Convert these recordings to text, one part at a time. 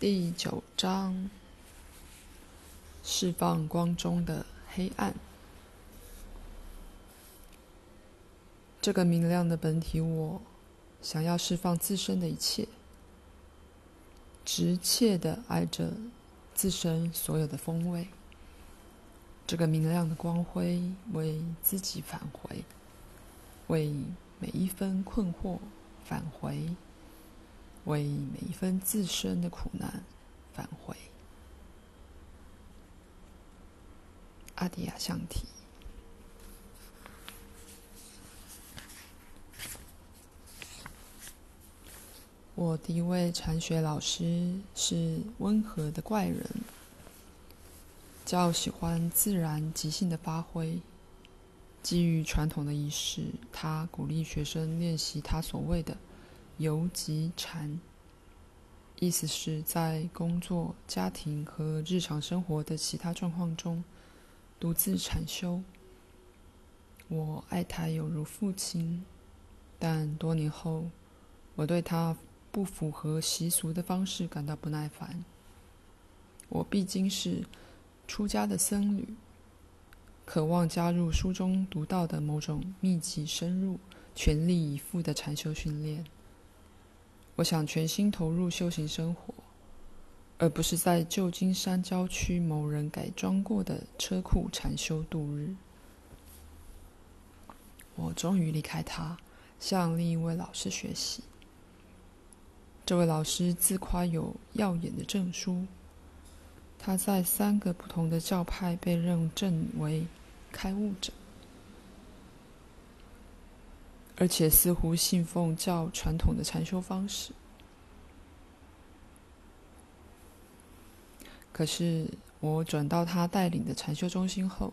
第九章：释放光中的黑暗。这个明亮的本体我，想要释放自身的一切，直切的爱着自身所有的风味。这个明亮的光辉为自己返回，为每一分困惑返回。为每一分自身的苦难返回。阿迪亚象体。我第一位禅学老师是温和的怪人，较喜欢自然即兴的发挥。基于传统的仪式，他鼓励学生练习他所谓的。游击禅，意思是在工作、家庭和日常生活的其他状况中，独自禅修。我爱他有如父亲，但多年后，我对他不符合习俗的方式感到不耐烦。我毕竟是出家的僧侣，渴望加入书中读到的某种密集、深入、全力以赴的禅修训练。我想全心投入修行生活，而不是在旧金山郊区某人改装过的车库禅修度日。我终于离开他，向另一位老师学习。这位老师自夸有耀眼的证书，他在三个不同的教派被认证为开悟者。而且似乎信奉较传统的禅修方式。可是我转到他带领的禅修中心后，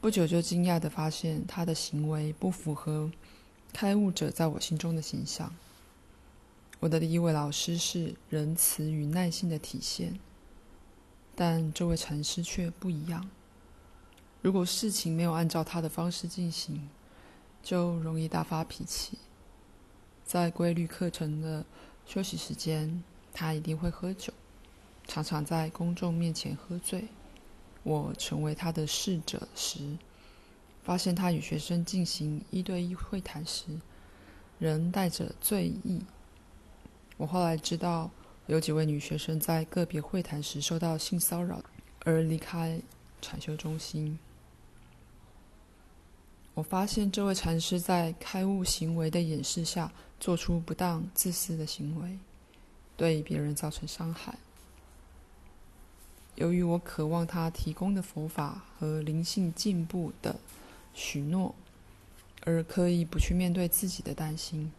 不久就惊讶地发现他的行为不符合开悟者在我心中的形象。我的第一位老师是仁慈与耐心的体现，但这位禅师却不一样。如果事情没有按照他的方式进行，就容易大发脾气。在规律课程的休息时间，他一定会喝酒，常常在公众面前喝醉。我成为他的侍者时，发现他与学生进行一对一会谈时，仍带着醉意。我后来知道，有几位女学生在个别会谈时受到性骚扰，而离开禅修中心。我发现这位禅师在开悟行为的掩饰下，做出不当、自私的行为，对别人造成伤害。由于我渴望他提供的佛法和灵性进步的许诺，而刻意不去面对自己的担心，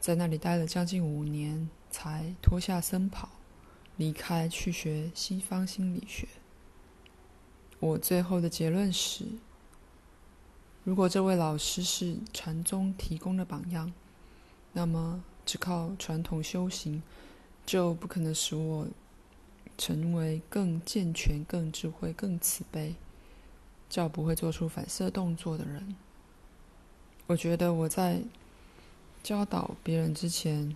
在那里待了将近五年，才脱下僧袍，离开去学西方心理学。我最后的结论是。如果这位老师是禅宗提供的榜样，那么只靠传统修行就不可能使我成为更健全、更智慧、更慈悲、较不会做出反射动作的人。我觉得我在教导别人之前，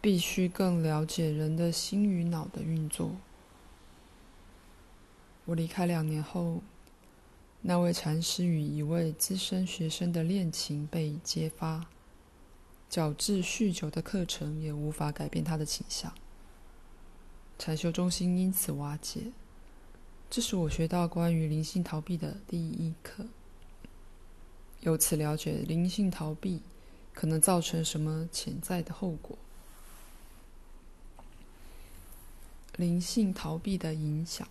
必须更了解人的心与脑的运作。我离开两年后。那位禅师与一位资深学生的恋情被揭发，矫治酗酒的课程也无法改变他的倾向。禅修中心因此瓦解。这是我学到关于灵性逃避的第一课，由此了解灵性逃避可能造成什么潜在的后果。灵性逃避的影响。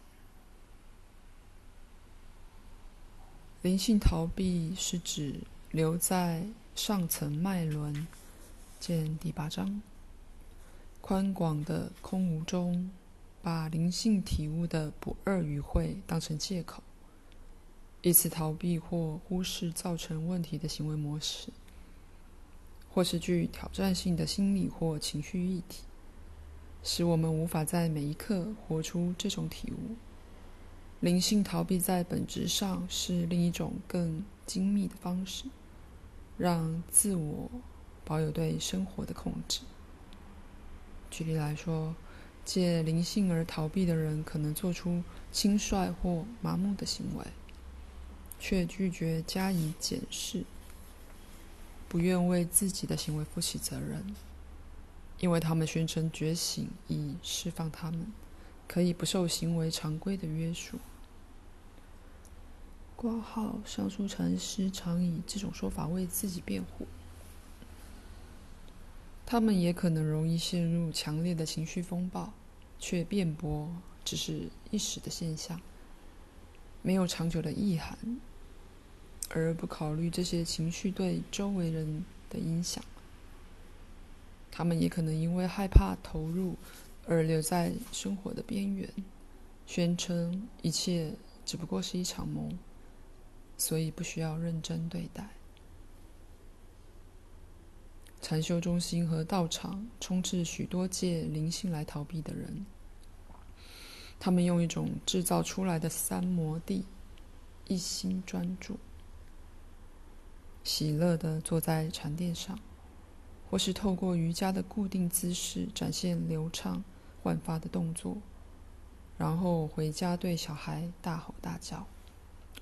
灵性逃避是指留在上层脉轮，见第八章。宽广的空无中，把灵性体悟的不二与会当成借口，以此逃避或忽视造成问题的行为模式，或是具挑战性的心理或情绪议题，使我们无法在每一刻活出这种体悟。灵性逃避在本质上是另一种更精密的方式，让自我保有对生活的控制。举例来说，借灵性而逃避的人，可能做出轻率或麻木的行为，却拒绝加以检视，不愿为自己的行为负起责任，因为他们宣称觉醒以释放他们，可以不受行为常规的约束。挂号上述禅师常以这种说法为自己辩护。他们也可能容易陷入强烈的情绪风暴，却辩驳只是一时的现象，没有长久的意涵，而不考虑这些情绪对周围人的影响。他们也可能因为害怕投入而留在生活的边缘，宣称一切只不过是一场梦，所以不需要认真对待。禅修中心和道场充斥许多借灵性来逃避的人，他们用一种制造出来的三摩地，一心专注，喜乐地坐在禅垫上，或是透过瑜伽的固定姿势展现流畅焕发的动作，然后回家对小孩大吼大叫，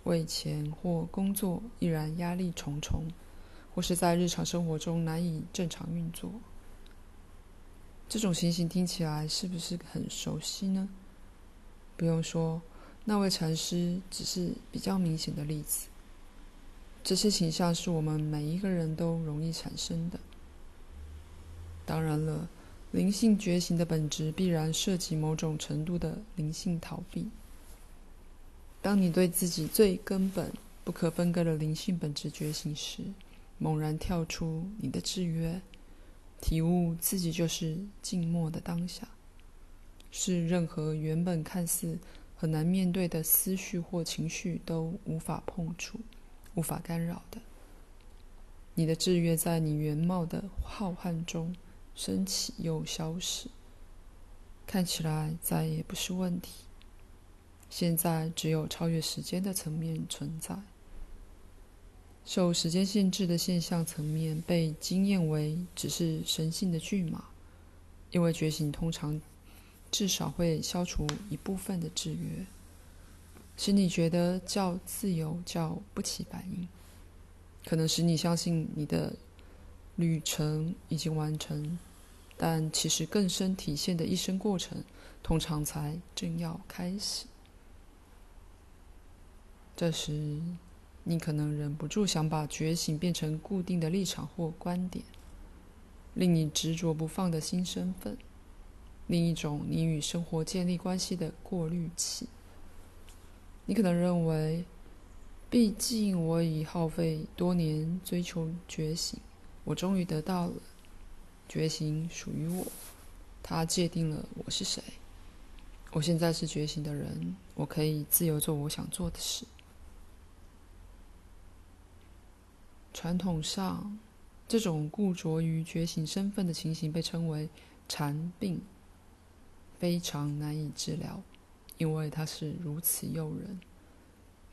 为钱或工作依然压力重重。或是在日常生活中难以正常运作，这种情形听起来是不是很熟悉呢？不用说，那位禅师只是比较明显的例子。这些倾向是我们每一个人都容易产生的。当然了，灵性觉醒的本质必然涉及某种程度的灵性逃避。当你对自己最根本、不可分割的灵性本质觉醒时，猛然跳出你的制约，体悟自己就是静默的当下，是任何原本看似很难面对的思绪或情绪都无法碰触、无法干扰的。你的制约在你原貌的浩瀚中升起又消失，看起来再也不是问题。现在只有超越时间的层面存在。受时间限制的现象层面被经验为只是神性的剧码，因为觉醒通常至少会消除一部分的制约，使你觉得较自由、较不起反应，可能使你相信你的旅程已经完成，但其实更深体现的一生过程通常才正要开始。这时，你可能忍不住想把觉醒变成固定的立场或观点，令你执着不放的新身份，另一种你与生活建立关系的过滤器。你可能认为，毕竟我已耗费多年追求觉醒，我终于得到了，觉醒属于我，它界定了我是谁。我现在是觉醒的人，我可以自由做我想做的事。传统上，这种固着于觉醒身份的情形被称为禅病，非常难以治疗，因为它是如此诱人，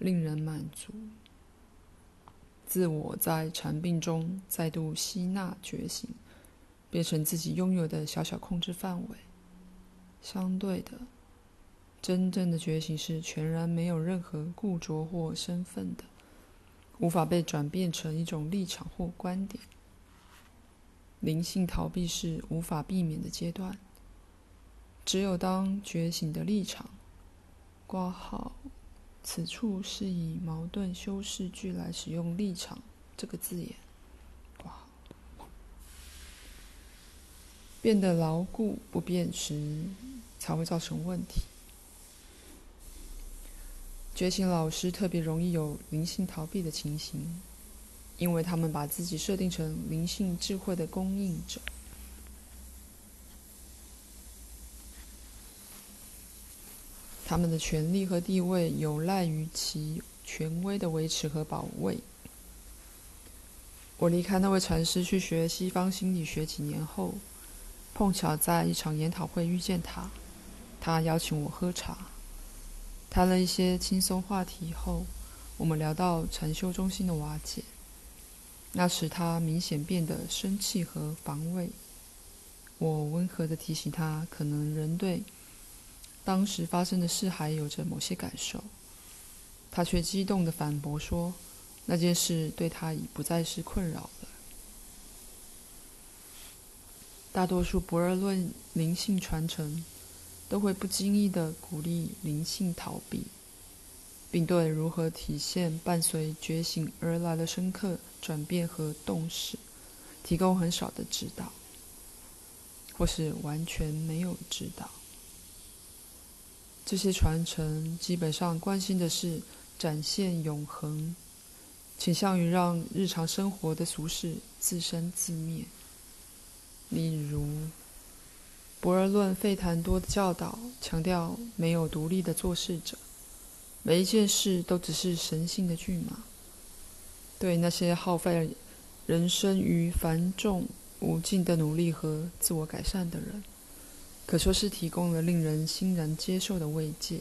令人满足。自我在禅病中再度吸纳觉醒，变成自己拥有的小小控制范围。相对的，真正的觉醒是全然没有任何固着或身份的。无法被转变成一种立场或观点。灵性逃避是无法避免的阶段。只有当觉醒的立场挂号，此处是以矛盾修饰句来使用“立场”这个字眼，变得牢固不变时，才会造成问题。觉醒老师特别容易有灵性逃避的情形，因为他们把自己设定成灵性智慧的供应者，他们的权力和地位有赖于其权威的维持和保卫。我离开那位禅师去学西方心理学几年后，碰巧在一场研讨会遇见他，他邀请我喝茶。谈了一些轻松话题后，我们聊到禅修中心的瓦解。那时他明显变得生气和防卫。我温和地提醒他，可能人对当时发生的事还有着某些感受。他却激动地反驳说：“那件事对他已不再是困扰了。”大多数不二论灵性传承都会不经意地鼓励灵性逃避，并对如何体现伴随觉醒而来的深刻转变和洞识提供很少的指导。或是完全没有指导。这些传承基本上关心的是展现永恒，倾向于让日常生活的俗事自生自灭。例如，博尔论费檀多的教导强调没有独立的做事者，每一件事都只是神性的骏马。对那些耗费人生于繁重。无尽的努力和自我改善的人，可说是提供了令人欣然接受的慰藉。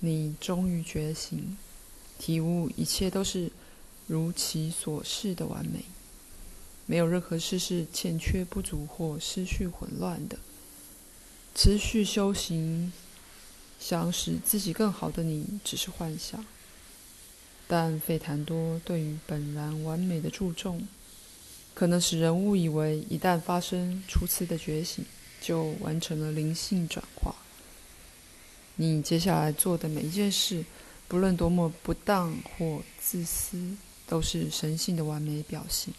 你终于觉醒，体悟一切都是如其所示的完美，没有任何事是欠缺、不足或失序、混乱的。持续修行，想使自己更好的你，只是幻想。但费檀多对于本然完美的注重。可能使人误以为，一旦发生初次的觉醒，就完成了灵性转化。你接下来做的每一件事，不论多么不当或自私，都是神性的完美表现。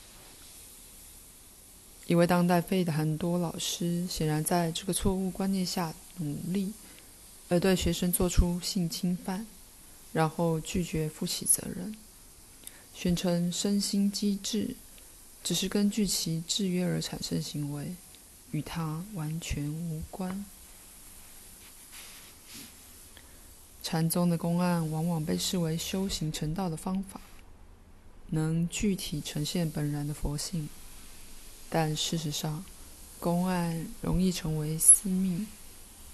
一位当代费的很多老师显然在这个错误观念下努力，而对学生做出性侵犯，然后拒绝负起责任，宣称身心机制。只是根据其制约而产生行为，与他完全无关。禅宗的公案往往被视为修行成道的方法，能具体呈现本然的佛性。但事实上，公案容易成为私密、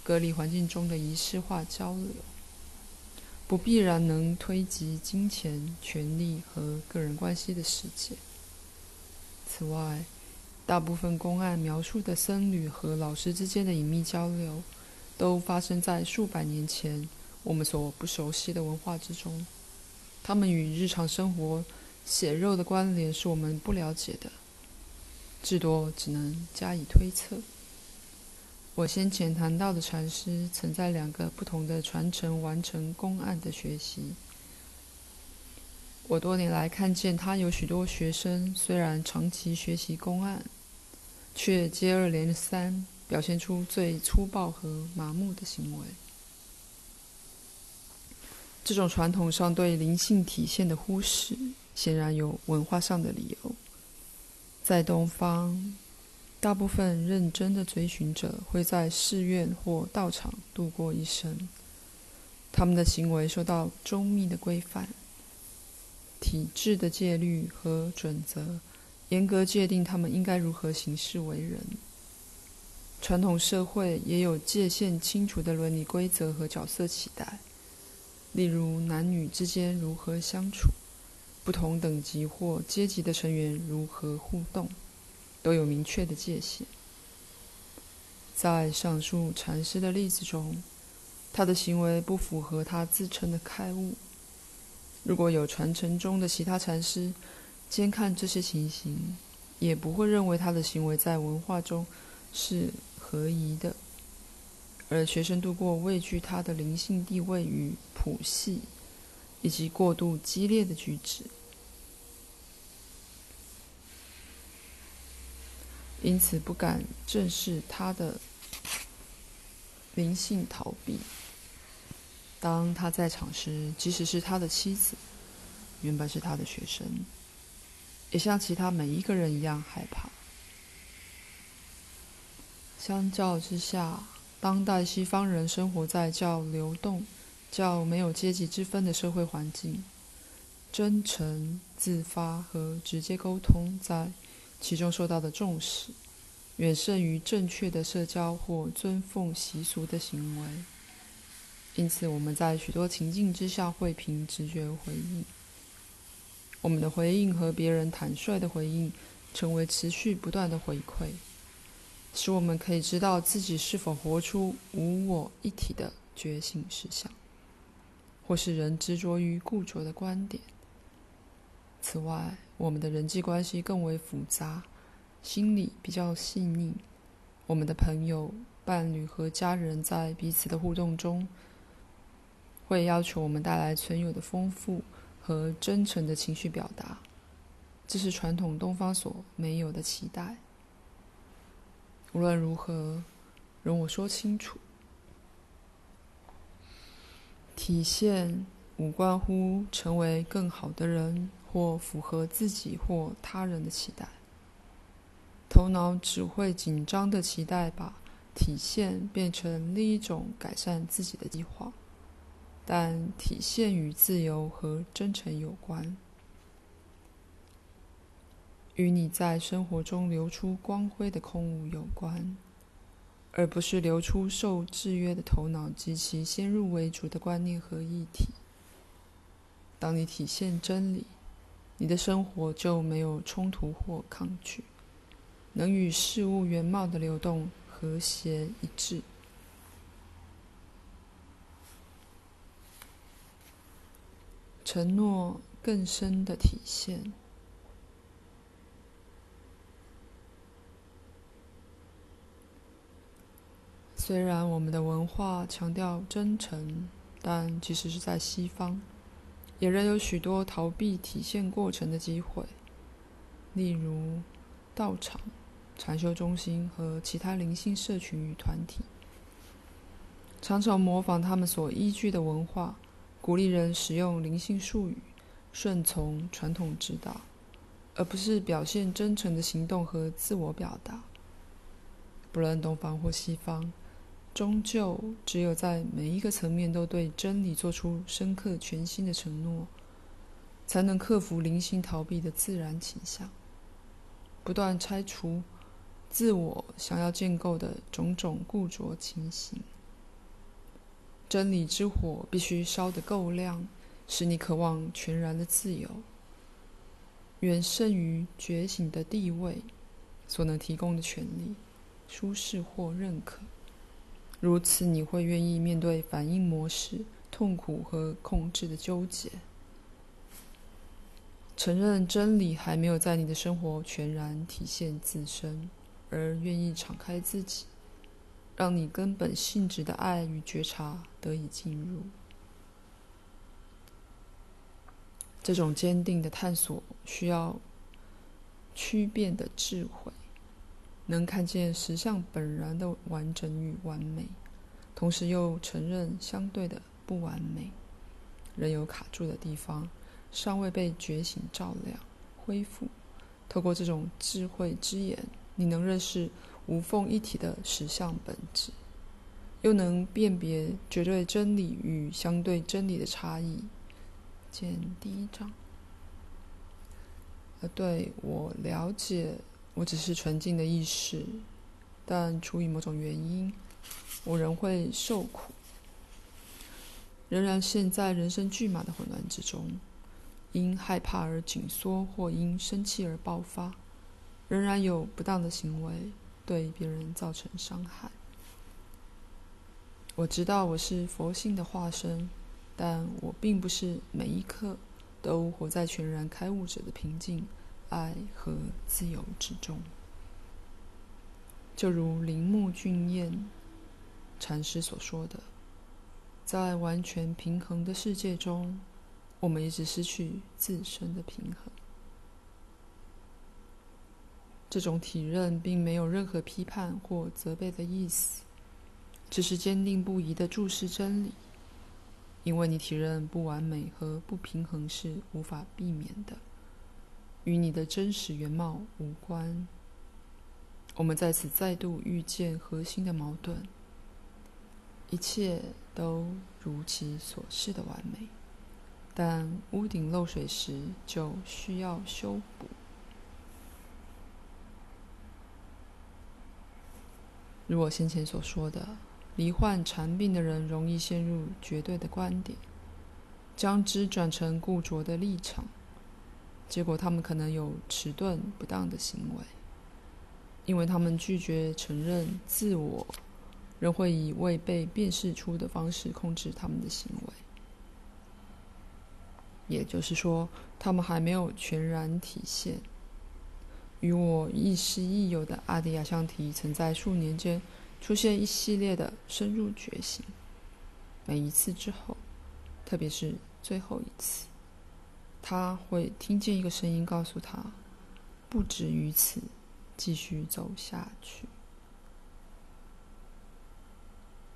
隔离环境中的仪式化交流，不必然能推及金钱、权力和个人关系的世界。此外，大部分公案描述的僧侣和老师之间的隐秘交流，都发生在数百年前我们所不熟悉的文化之中。他们与日常生活血肉的关联是我们不了解的，至多只能加以推测。我先前谈到的禅师，曾在两个不同的传承完成公案的学习。我多年来看见他有许多学生，虽然长期学习公案，却接二连三表现出最粗暴和麻木的行为。这种传统上对灵性体现的忽视，显然有文化上的理由。在东方，大部分认真的追寻者会在寺院或道场度过一生，他们的行为受到周密的规范。体制的戒律和准则，严格界定他们应该如何行事为人。传统社会也有界限清楚的伦理规则和角色期待，例如男女之间如何相处，不同等级或阶级的成员如何互动，都有明确的界限。在上述禅师的例子中，他的行为不符合他自称的开悟。如果有传承中的其他禅师监看这些情形，也不会认为他的行为在文化中是合宜的。而学生度过畏惧他的灵性地位与谱系，以及过度激烈的举止，因此不敢正视他的灵性逃避。当他在场时，即使是他的妻子，原本是他的学生，也像其他每一个人一样害怕。相较之下，当代西方人生活在较流动、较没有阶级之分的社会环境，真诚、自发和直接沟通在其中受到的重视，远胜于正确的社交或尊奉习俗的行为。因此，我们在许多情境之下会凭直觉回应。我们的回应和别人坦率的回应，成为持续不断的回馈。使我们可以知道自己是否活出无我一体的觉醒实相，或是仍执着于固着的观点。此外，我们的人际关系更为复杂，心理比较细腻。我们的朋友、伴侣和家人在彼此的互动中，会要求我们带来存有的丰富和真诚的情绪表达。这是传统东方所没有的期待。无论如何，容我说清楚：体现无关乎成为更好的人，或符合自己或他人的期待。头脑只会紧张的期待把体现变成另一种改善自己的计划，但体现与自由和真诚有关。与你在生活中流出光辉的空无有关，而不是流出受制约的头脑及其先入为主的观念和议题。当你体现真理，你的生活就没有冲突或抗拒，能与事物原貌的流动和谐一致。承诺更深的体现。虽然我们的文化强调真诚，但即使是在西方，也仍有许多逃避体现过程的机会。例如，道场、禅修中心和其他灵性社群与团体，常常模仿他们所依据的文化，鼓励人使用灵性术语，顺从传统指导，而不是表现真诚的行动和自我表达。不论东方或西方。终究只有在每一个层面都对真理做出深刻、全新的承诺，才能克服灵性逃避的自然倾向，不断拆除自我想要建构的种种固着情形。真理之火必须烧得够亮，使你渴望全然的自由，远胜于觉醒的地位所能提供的权利、舒适或认可。如此，你会愿意面对反应模式、痛苦和控制的纠结，承认真理还没有在你的生活全然体现自身，而愿意敞开自己，让你根本性质的爱与觉察得以进入。这种坚定的探索需要区变的智慧。能看见实相本然的完整与完美，同时又承认相对的不完美，仍有卡住的地方，尚未被觉醒照亮、恢复。透过这种智慧之眼，你能认识无缝一体的实相本质，又能辨别绝对真理与相对真理的差异。见第一章。呃对我了解。我只是纯净的意识，但出于某种原因，我仍会受苦，仍然陷在人生剧码的混乱之中，因害怕而紧缩，或因生气而爆发，仍然有不当的行为对别人造成伤害。我知道我是佛性的化身，但我并不是每一刻都活在全然开悟者的平静。爱和自由之中，就如铃木俊彦禅师所说的，在完全平衡的世界中，我们一直失去自身的平衡。这种体认并没有任何批判或责备的意思，只是坚定不移地注视真理，因为你体认不完美和不平衡是无法避免的。与你的真实原貌无关。我们在此再度遇见核心的矛盾：一切都如其所示的完美，但屋顶漏水时就需要修补。如我先前所说的，罹患禅病的人容易陷入绝对的观点，将之转成固着的立场。结果，他们可能有迟钝不当的行为，因为他们拒绝承认自我，仍会以未被辨识出的方式控制他们的行为。也就是说，他们还没有全然体现。与我亦师亦友的阿迪亚香提曾在数年间出现一系列的深入觉醒。每一次之后，特别是最后一次，他会听见一个声音告诉他：“不止于此。”继续走下去，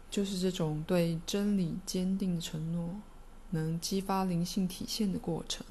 就是这种对真理坚定的承诺，能激发灵性体现的过程。